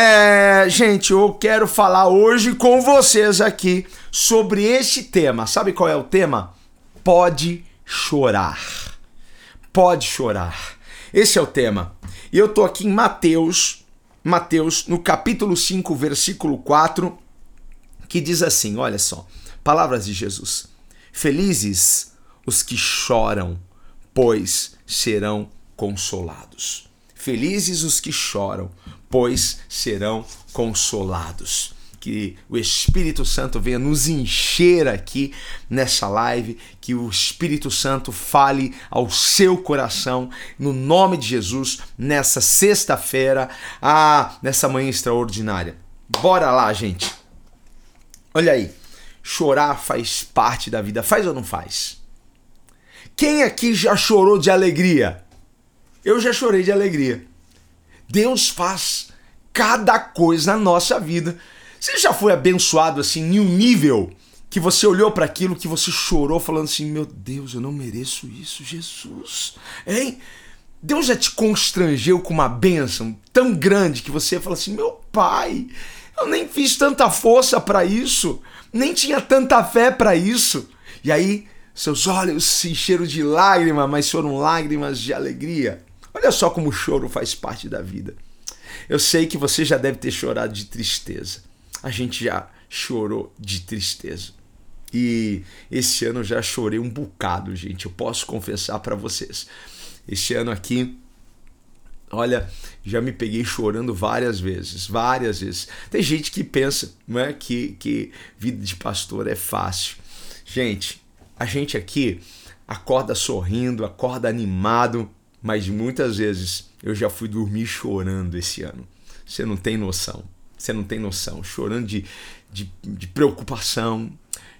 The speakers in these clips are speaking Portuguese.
É, gente, eu quero falar hoje com vocês aqui sobre este tema. Sabe qual é o tema? Pode chorar. Pode chorar. Esse é o tema. E eu tô aqui em Mateus, Mateus, no capítulo 5, versículo 4, que diz assim: olha só, palavras de Jesus. Felizes os que choram, pois serão consolados. Felizes os que choram, pois serão consolados. Que o Espírito Santo venha nos encher aqui nessa live, que o Espírito Santo fale ao seu coração, no nome de Jesus, nessa sexta-feira, ah, nessa manhã extraordinária. Bora lá, gente. Olha aí, chorar faz parte da vida, faz ou não faz? Quem aqui já chorou de alegria? Eu já chorei de alegria. Deus faz cada coisa na nossa vida. Você já foi abençoado assim em um nível que você olhou para aquilo que você chorou falando assim: "Meu Deus, eu não mereço isso, Jesus". Hein? Deus já te constrangeu com uma bênção tão grande que você fala assim: "Meu pai, eu nem fiz tanta força para isso, nem tinha tanta fé para isso". E aí seus olhos se encheram de lágrimas, mas foram lágrimas de alegria. Olha só como o choro faz parte da vida. Eu sei que você já deve ter chorado de tristeza. A gente já chorou de tristeza. E esse ano eu já chorei um bocado, gente. Eu posso confessar para vocês. Esse ano aqui, olha, já me peguei chorando várias vezes, várias vezes. Tem gente que pensa, não é, que que vida de pastor é fácil. Gente, a gente aqui acorda sorrindo, acorda animado, mas muitas vezes eu já fui dormir chorando esse ano. Você não tem noção. Você não tem noção. Chorando de, de, de preocupação,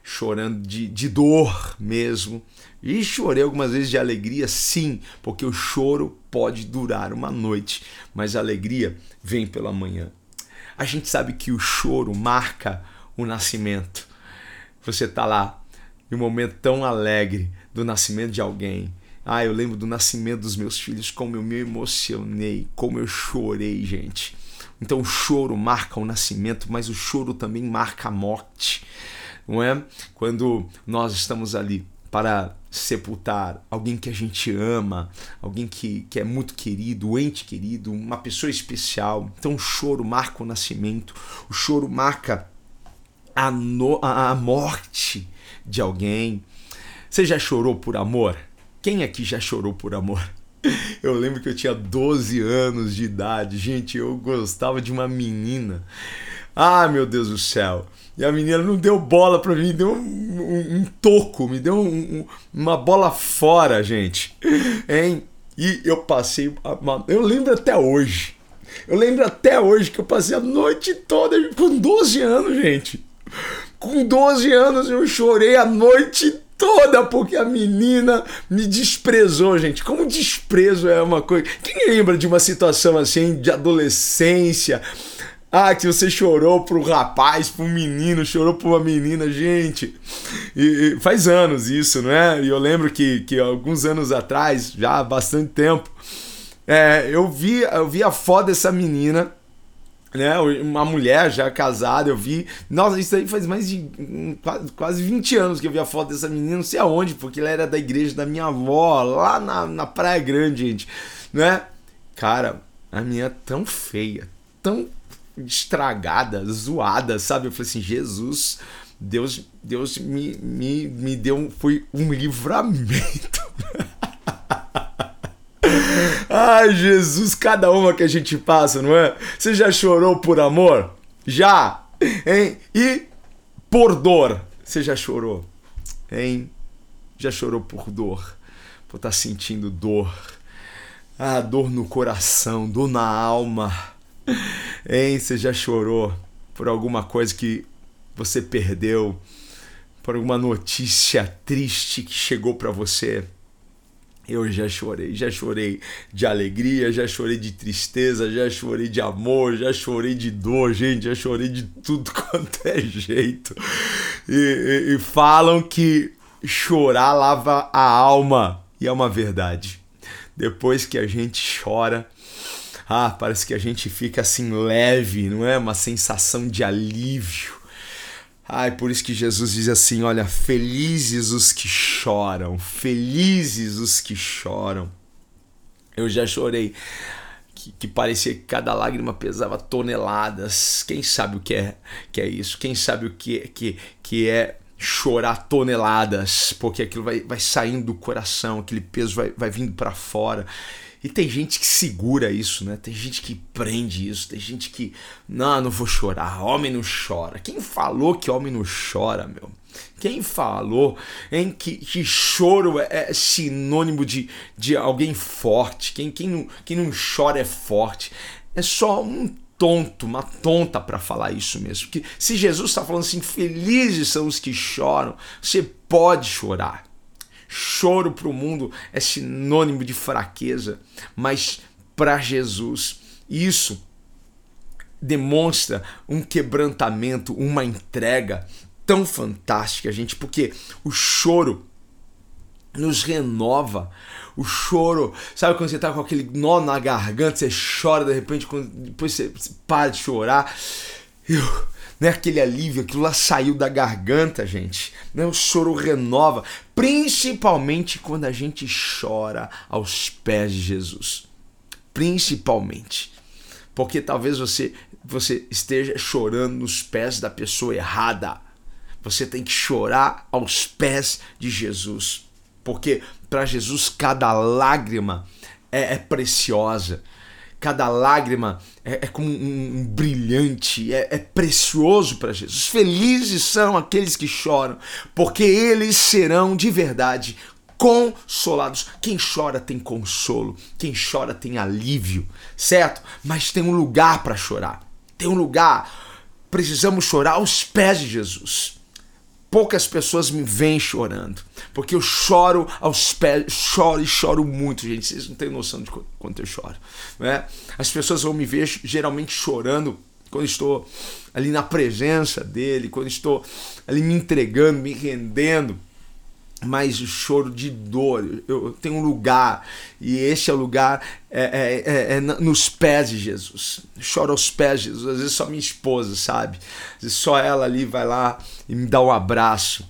chorando de, de dor mesmo. E chorei algumas vezes de alegria, sim, porque o choro pode durar uma noite, mas a alegria vem pela manhã. A gente sabe que o choro marca o nascimento. Você está lá um momento tão alegre do nascimento de alguém ah, eu lembro do nascimento dos meus filhos, como eu me emocionei, como eu chorei, gente. Então o choro marca o nascimento, mas o choro também marca a morte, não é? Quando nós estamos ali para sepultar alguém que a gente ama, alguém que, que é muito querido, ente querido, uma pessoa especial. Então o choro marca o nascimento, o choro marca a, no, a, a morte de alguém. Você já chorou por amor? Quem aqui já chorou por amor? Eu lembro que eu tinha 12 anos de idade. Gente, eu gostava de uma menina. Ah, meu Deus do céu. E a menina não deu bola pra mim, deu um, um, um toco, me deu um, uma bola fora, gente. Hein? E eu passei. Uma, eu lembro até hoje. Eu lembro até hoje que eu passei a noite toda com 12 anos, gente. Com 12 anos eu chorei a noite toda porque a menina me desprezou, gente. Como desprezo é uma coisa. Quem lembra de uma situação assim de adolescência? Ah, que você chorou pro rapaz, pro menino, chorou por uma menina, gente. E, e, faz anos isso, não é? E eu lembro que, que alguns anos atrás, já há bastante tempo, é, eu, vi, eu vi a foto dessa menina né, uma mulher já casada, eu vi. Nossa, isso aí faz mais de quase 20 anos que eu vi a foto dessa menina, não sei aonde, porque ela era da igreja da minha avó, lá na, na Praia Grande, gente. Né? Cara, a menina é tão feia, tão estragada, zoada, sabe? Eu falei assim, Jesus, Deus, Deus me, me, me deu foi um livramento. Ai, Jesus, cada uma que a gente passa, não é? Você já chorou por amor? Já! Hein? E por dor? Você já chorou? Hein? Já chorou por dor? Por estar tá sentindo dor. Ah, dor no coração, dor na alma. Hein, você já chorou por alguma coisa que você perdeu, por alguma notícia triste que chegou para você? Eu já chorei, já chorei de alegria, já chorei de tristeza, já chorei de amor, já chorei de dor, gente, já chorei de tudo quanto é jeito. E, e, e falam que chorar lava a alma, e é uma verdade. Depois que a gente chora, ah, parece que a gente fica assim leve, não é? Uma sensação de alívio. Ai, por isso que Jesus diz assim: olha, felizes os que choram, felizes os que choram. Eu já chorei, que, que, parecia que cada lágrima pesava toneladas. Quem sabe o que é, que é isso? Quem sabe o que, que, que é chorar toneladas? Porque aquilo vai, vai saindo do coração, aquele peso vai, vai vindo para fora. E tem gente que segura isso, né? Tem gente que prende isso, tem gente que, não, não vou chorar, homem não chora. Quem falou que homem não chora, meu? Quem falou em que, que choro é, é sinônimo de, de alguém forte? Quem, quem, não, quem não chora é forte. É só um tonto, uma tonta para falar isso mesmo. Que se Jesus está falando assim, felizes são os que choram, você pode chorar. Choro para o mundo é sinônimo de fraqueza, mas para Jesus, isso demonstra um quebrantamento, uma entrega tão fantástica, gente, porque o choro nos renova. O choro, sabe quando você tá com aquele nó na garganta, você chora de repente, quando, depois você, para de chorar. Eu, né? Aquele alívio, aquilo lá saiu da garganta, gente. Né? O choro renova, principalmente quando a gente chora aos pés de Jesus. Principalmente. Porque talvez você, você esteja chorando nos pés da pessoa errada. Você tem que chorar aos pés de Jesus. Porque para Jesus cada lágrima é, é preciosa cada lágrima é, é como um, um, brilhante, é, é precioso para Jesus. Felizes são aqueles que choram, porque eles serão de verdade consolados. Quem chora tem consolo, quem chora tem alívio, certo? Mas tem um lugar para chorar, tem um lugar. Precisamos chorar aos pés de Jesus poucas pessoas me veem chorando, porque eu choro aos pés, choro e choro muito, gente. Vocês não têm noção de quanto eu choro, né? As pessoas vão me ver geralmente chorando quando estou ali na presença dele, quando estou ali me entregando, me rendendo mas o choro de dor. Eu tenho um lugar, e esse é o lugar é, é, é, é, nos pés de Jesus. Choro aos pés de Jesus. Às vezes só minha esposa, sabe? Às vezes só ela ali vai lá e me dá um abraço.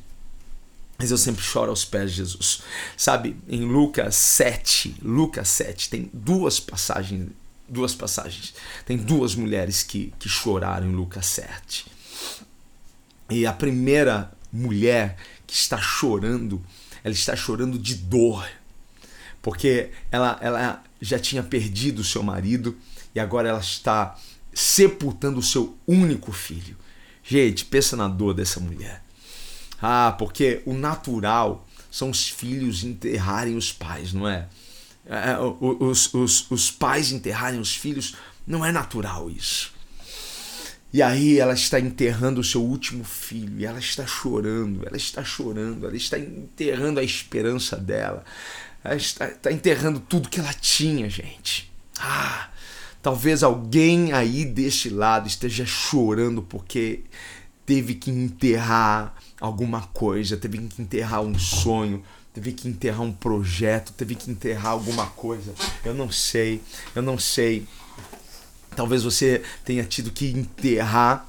Mas eu sempre choro aos pés de Jesus. Sabe, em Lucas 7, Lucas 7, tem duas passagens, duas passagens. Tem duas mulheres que, que choraram em Lucas 7. E a primeira mulher que está chorando, ela está chorando de dor, porque ela, ela já tinha perdido o seu marido e agora ela está sepultando o seu único filho. Gente, pensa na dor dessa mulher. Ah, porque o natural são os filhos enterrarem os pais, não é? é, os, os, os pais enterrarem os filhos, não é natural isso. E aí ela está enterrando o seu último filho, e ela está chorando, ela está chorando, ela está enterrando a esperança dela, ela está, está enterrando tudo que ela tinha, gente. Ah, talvez alguém aí deste lado esteja chorando porque teve que enterrar alguma coisa, teve que enterrar um sonho, teve que enterrar um projeto, teve que enterrar alguma coisa. Eu não sei, eu não sei Talvez você tenha tido que enterrar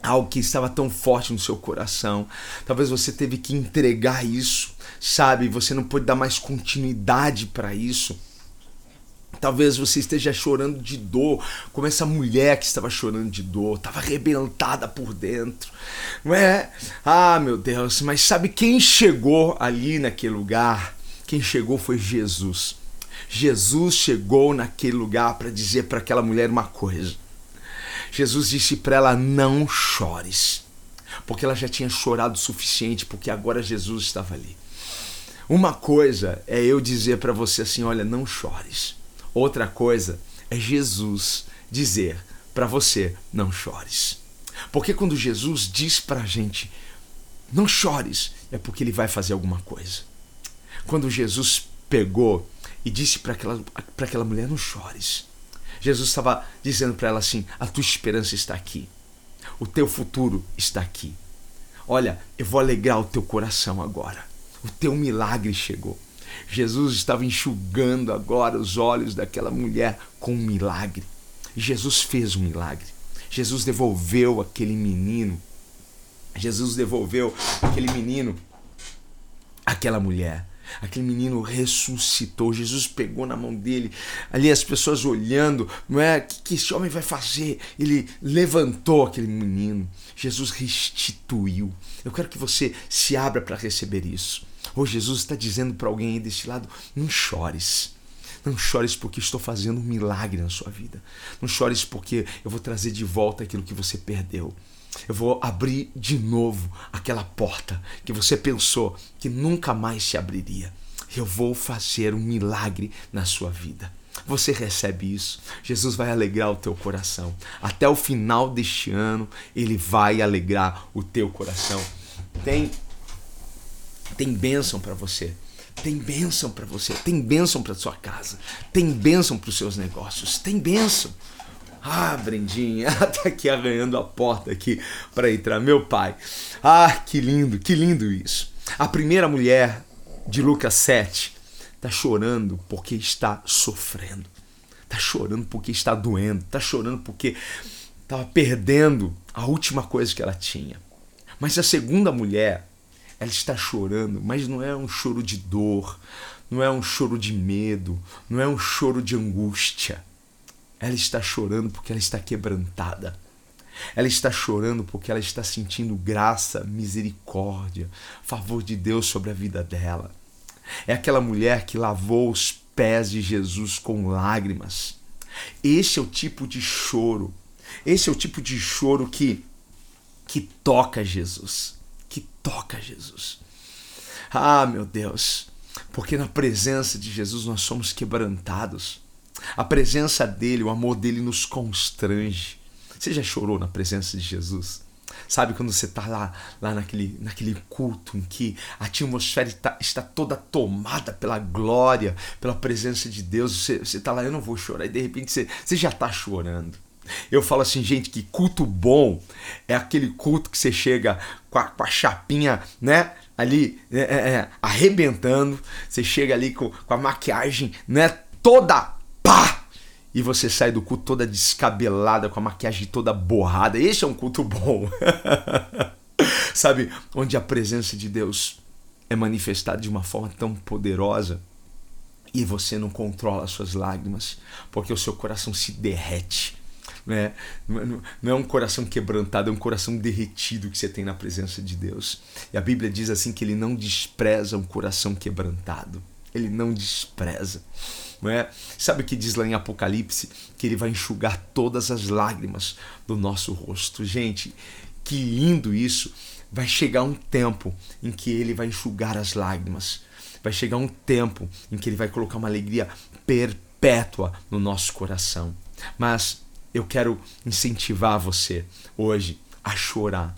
algo que estava tão forte no seu coração. Talvez você teve que entregar isso, sabe? Você não pôde dar mais continuidade para isso. Talvez você esteja chorando de dor, como essa mulher que estava chorando de dor, estava arrebentada por dentro, não é? Ah, meu Deus, mas sabe quem chegou ali naquele lugar? Quem chegou foi Jesus. Jesus chegou naquele lugar para dizer para aquela mulher uma coisa. Jesus disse para ela: Não chores, porque ela já tinha chorado o suficiente, porque agora Jesus estava ali. Uma coisa é eu dizer para você assim: Olha, não chores. Outra coisa é Jesus dizer: para você: não chores. Porque quando Jesus diz para a gente, não chores, é porque ele vai fazer alguma coisa. Quando Jesus pegou e disse para aquela, aquela mulher: não chores. Jesus estava dizendo para ela assim: a tua esperança está aqui, o teu futuro está aqui. Olha, eu vou alegrar o teu coração agora. O teu milagre chegou. Jesus estava enxugando agora os olhos daquela mulher com um milagre. Jesus fez um milagre. Jesus devolveu aquele menino. Jesus devolveu aquele menino, aquela mulher. Aquele menino ressuscitou. Jesus pegou na mão dele. Ali as pessoas olhando, não é? O que, que esse homem vai fazer? Ele levantou aquele menino. Jesus restituiu. Eu quero que você se abra para receber isso. Hoje Jesus está dizendo para alguém aí deste lado: não chores. Não chores porque estou fazendo um milagre na sua vida. Não chores porque eu vou trazer de volta aquilo que você perdeu. Eu vou abrir de novo aquela porta que você pensou que nunca mais se abriria. Eu vou fazer um milagre na sua vida. Você recebe isso. Jesus vai alegrar o teu coração. Até o final deste ano, ele vai alegrar o teu coração. Tem tem bênção para você. Tem bênção para você, tem bênção para sua casa, tem bênção para os seus negócios, tem bênção. Ah, Brendinha, tá aqui arranhando a porta aqui para entrar, meu pai. Ah, que lindo, que lindo isso. A primeira mulher de Lucas 7 tá chorando porque está sofrendo. Tá chorando porque está doendo, tá chorando porque estava perdendo a última coisa que ela tinha. Mas a segunda mulher ela está chorando, mas não é um choro de dor, não é um choro de medo, não é um choro de angústia. Ela está chorando porque ela está quebrantada. Ela está chorando porque ela está sentindo graça, misericórdia, favor de Deus sobre a vida dela. É aquela mulher que lavou os pés de Jesus com lágrimas. Esse é o tipo de choro. Esse é o tipo de choro que que toca Jesus que toca Jesus. Ah, meu Deus, porque na presença de Jesus nós somos quebrantados. A presença dele, o amor dele nos constrange. Você já chorou na presença de Jesus? Sabe quando você está lá, lá naquele, naquele culto em que a atmosfera está, está toda tomada pela glória, pela presença de Deus, você está lá, eu não vou chorar, e de repente você, você já está chorando. Eu falo assim, gente, que culto bom é aquele culto que você chega com a, com a chapinha, né? Ali é, é, é, arrebentando, você chega ali com, com a maquiagem, né? Toda! E você sai do culto toda descabelada, com a maquiagem toda borrada. Esse é um culto bom. Sabe? Onde a presença de Deus é manifestada de uma forma tão poderosa e você não controla as suas lágrimas, porque o seu coração se derrete né? Não é um coração quebrantado, é um coração derretido que você tem na presença de Deus. E a Bíblia diz assim que ele não despreza um coração quebrantado. Ele não despreza. Não é? Sabe o que diz lá em Apocalipse? Que ele vai enxugar todas as lágrimas do nosso rosto. Gente, que lindo isso! Vai chegar um tempo em que ele vai enxugar as lágrimas. Vai chegar um tempo em que ele vai colocar uma alegria perpétua no nosso coração. Mas eu quero incentivar você hoje a chorar,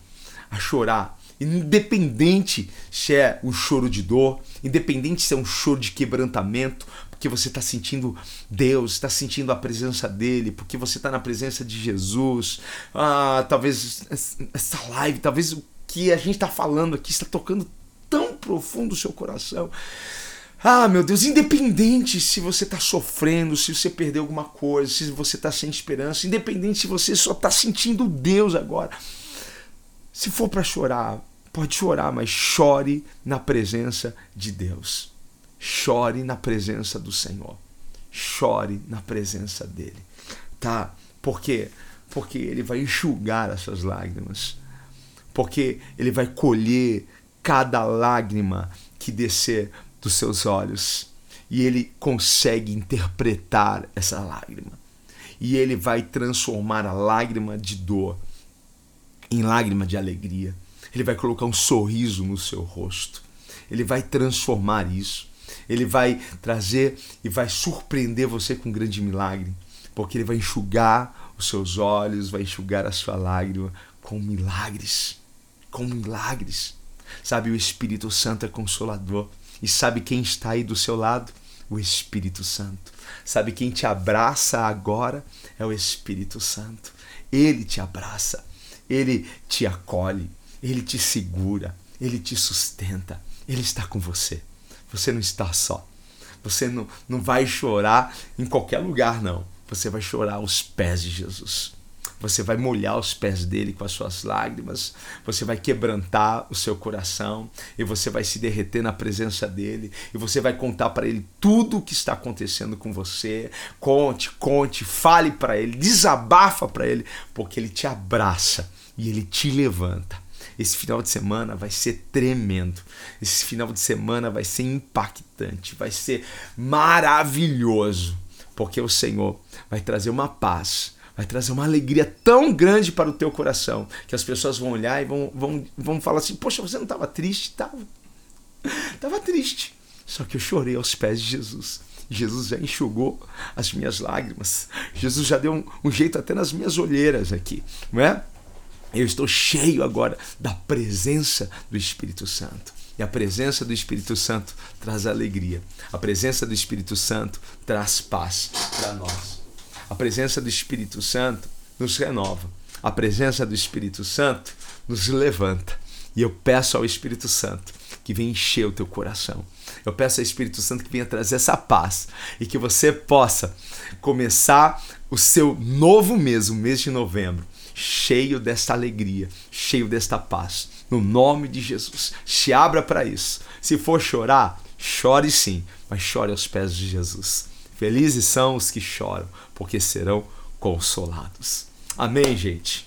a chorar, independente se é um choro de dor, independente se é um choro de quebrantamento, porque você está sentindo Deus, está sentindo a presença dele, porque você está na presença de Jesus. Ah, talvez essa live, talvez o que a gente está falando aqui está tocando tão profundo o seu coração. Ah, meu Deus, independente se você está sofrendo, se você perdeu alguma coisa, se você está sem esperança, independente se você só está sentindo Deus agora. Se for para chorar, pode chorar, mas chore na presença de Deus. Chore na presença do Senhor. Chore na presença dele. Tá? Por quê? Porque ele vai enxugar as suas lágrimas. Porque ele vai colher cada lágrima que descer dos seus olhos e ele consegue interpretar essa lágrima. E ele vai transformar a lágrima de dor em lágrima de alegria. Ele vai colocar um sorriso no seu rosto. Ele vai transformar isso. Ele vai trazer e vai surpreender você com um grande milagre, porque ele vai enxugar os seus olhos, vai enxugar a sua lágrima com milagres. Com milagres. Sabe, o Espírito Santo é consolador. E sabe quem está aí do seu lado? O Espírito Santo. Sabe quem te abraça agora? É o Espírito Santo. Ele te abraça, ele te acolhe, ele te segura, ele te sustenta, ele está com você. Você não está só. Você não, não vai chorar em qualquer lugar, não. Você vai chorar aos pés de Jesus. Você vai molhar os pés dele com as suas lágrimas, você vai quebrantar o seu coração e você vai se derreter na presença dele e você vai contar para ele tudo o que está acontecendo com você. Conte, conte, fale para ele, desabafa para ele, porque ele te abraça e ele te levanta. Esse final de semana vai ser tremendo. Esse final de semana vai ser impactante, vai ser maravilhoso, porque o Senhor vai trazer uma paz, vai trazer uma alegria tão grande para o teu coração que as pessoas vão olhar e vão, vão, vão falar assim: Poxa, você não estava triste? Estava. Estava triste. Só que eu chorei aos pés de Jesus. Jesus já enxugou as minhas lágrimas. Jesus já deu um, um jeito até nas minhas olheiras aqui, não é? Eu estou cheio agora da presença do Espírito Santo. E a presença do Espírito Santo traz alegria. A presença do Espírito Santo traz paz para nós. A presença do Espírito Santo nos renova. A presença do Espírito Santo nos levanta. E eu peço ao Espírito Santo que venha encher o teu coração. Eu peço ao Espírito Santo que venha trazer essa paz e que você possa começar o seu novo mês, o mês de novembro, cheio desta alegria, cheio desta paz. No nome de Jesus. Se abra para isso. Se for chorar, chore sim, mas chore aos pés de Jesus. Felizes são os que choram, porque serão consolados. Amém, gente?